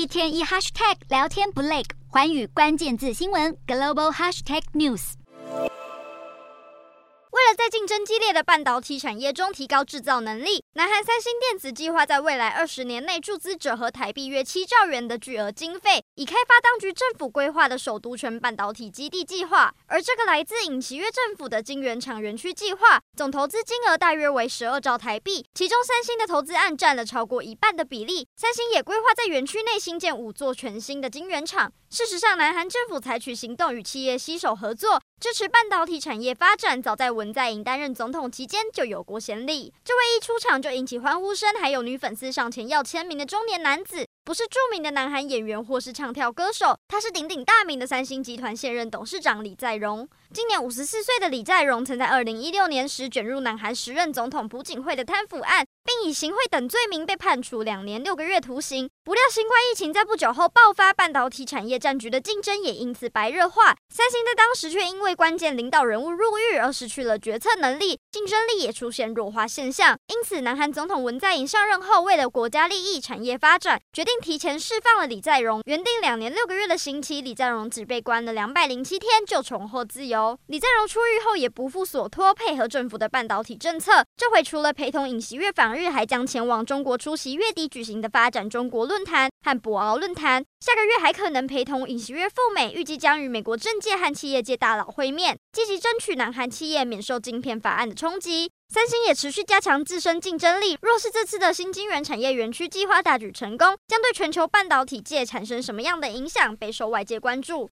一天一 hashtag 聊天不累，环宇关键字新闻 global hashtag news。为了在竞争激烈的半导体产业中提高制造能力，南韩三星电子计划在未来二十年内注资者和台币约七兆元的巨额经费，以开发当局政府规划的首都圈半导体基地计划。而这个来自尹锡悦政府的晶圆厂园区计划，总投资金额大约为十二兆台币，其中三星的投资案占了超过一半的比例。三星也规划在园区内新建五座全新的晶圆厂。事实上，南韩政府采取行动与企业携手合作，支持半导体产业发展，早在文在寅担任总统期间就有过先例。这位一出场就引起欢呼声，还有女粉丝上前要签名的中年男子，不是著名的南韩演员或是唱跳歌手，他是鼎鼎大名的三星集团现任董事长李在镕。今年五十四岁的李在镕，曾在二零一六年时卷入南韩时任总统朴槿惠的贪腐案，并以行贿等罪名被判处两年六个月徒刑。不料新冠疫情在不久后爆发，半导体产业战局的竞争也因此白热化。三星在当时却因为关键领导人物入狱而失去了决策能力，竞争力也出现弱化现象。因此，南韩总统文在寅上任后，为了国家利益、产业发展，决定提前释放了李在镕。原定两年六个月的刑期，李在镕只被关了两百零七天就重获自由。李在镕出狱后也不负所托，配合政府的半导体政策，这回除了陪同尹锡悦访日，还将前往中国出席月底举行的发展中国论坛和博鳌论坛。下个月还可能陪同尹锡悦赴美，预计将与美国政界和企业界大佬会面，积极争取南韩企业免受晶片法案的冲击。三星也持续加强自身竞争力。若是这次的新晶圆产业园区计划大举成功，将对全球半导体界产生什么样的影响，备受外界关注。